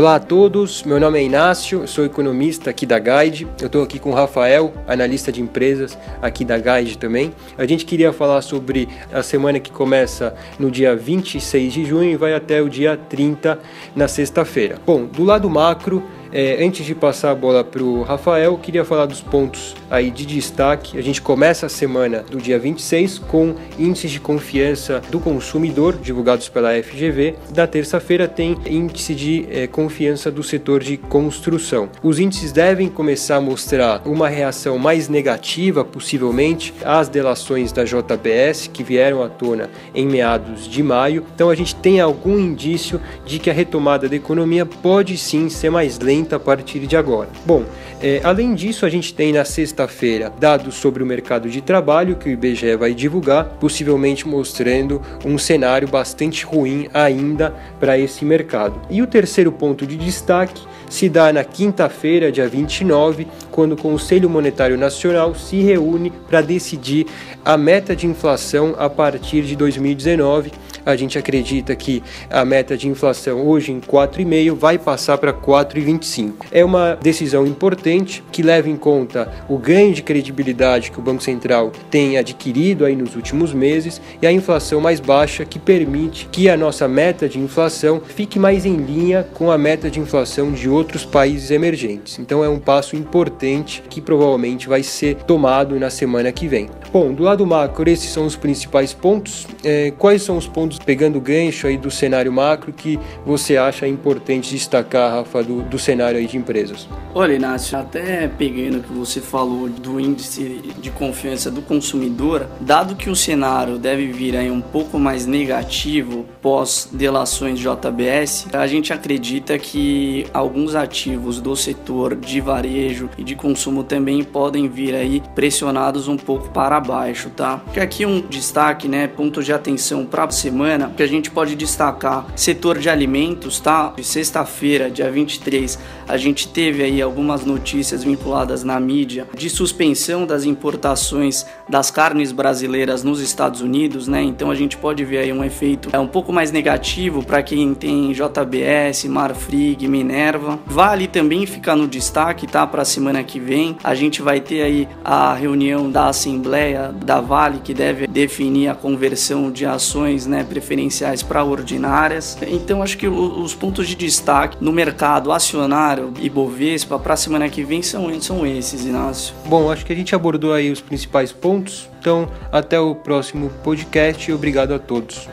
Olá a todos, meu nome é Inácio, sou economista aqui da Guide. Eu estou aqui com o Rafael, analista de empresas aqui da Guide também. A gente queria falar sobre a semana que começa no dia 26 de junho e vai até o dia 30 na sexta-feira. Bom, do lado macro, é, antes de passar a bola para o Rafael, queria falar dos pontos aí de destaque. A gente começa a semana do dia 26 com índices de confiança do consumidor divulgados pela FGV. Da terça-feira tem índice de é, confiança do setor de construção. Os índices devem começar a mostrar uma reação mais negativa, possivelmente, às delações da JBS que vieram à tona em meados de maio. Então a gente tem algum indício de que a retomada da economia pode sim ser mais lenta a partir de agora. Bom, é, além disso, a gente tem na sexta-feira dados sobre o mercado de trabalho que o IBGE vai divulgar, possivelmente mostrando um cenário bastante ruim ainda para esse mercado. E o terceiro ponto de destaque se dá na quinta-feira, dia 29, quando o Conselho Monetário Nacional se reúne para decidir a meta de inflação a partir de 2019 a gente acredita que a meta de inflação hoje em 4,5 vai passar para 4,25. É uma decisão importante que leva em conta o ganho de credibilidade que o Banco Central tem adquirido aí nos últimos meses e a inflação mais baixa que permite que a nossa meta de inflação fique mais em linha com a meta de inflação de outros países emergentes. Então é um passo importante que provavelmente vai ser tomado na semana que vem. Bom, do lado macro, esses são os principais pontos. É, quais são os pontos pegando o gancho aí do cenário macro que você acha importante destacar, Rafa, do, do cenário aí de empresas? Olha, Inácio, até pegando o que você falou do índice de confiança do consumidor, dado que o cenário deve vir aí um pouco mais negativo pós delações JBS, a gente acredita que alguns ativos do setor de varejo e de consumo também podem vir aí pressionados um pouco para baixo, tá? Porque aqui um destaque, né, ponto de atenção para a semana semana que a gente pode destacar setor de alimentos, tá? De sexta-feira, dia 23, a gente teve aí algumas notícias vinculadas na mídia de suspensão das importações das carnes brasileiras nos Estados Unidos, né? Então a gente pode ver aí um efeito é um pouco mais negativo para quem tem JBS, Marfrig, Minerva. Vale também ficar no destaque, tá? Para a semana que vem, a gente vai ter aí a reunião da Assembleia da Vale que deve definir a conversão de ações, né? Preferenciais para ordinárias. Então acho que os pontos de destaque no mercado acionário e Bovespa para a semana que vem são, são esses, Inácio. Bom, acho que a gente abordou aí os principais pontos. Então, até o próximo podcast obrigado a todos.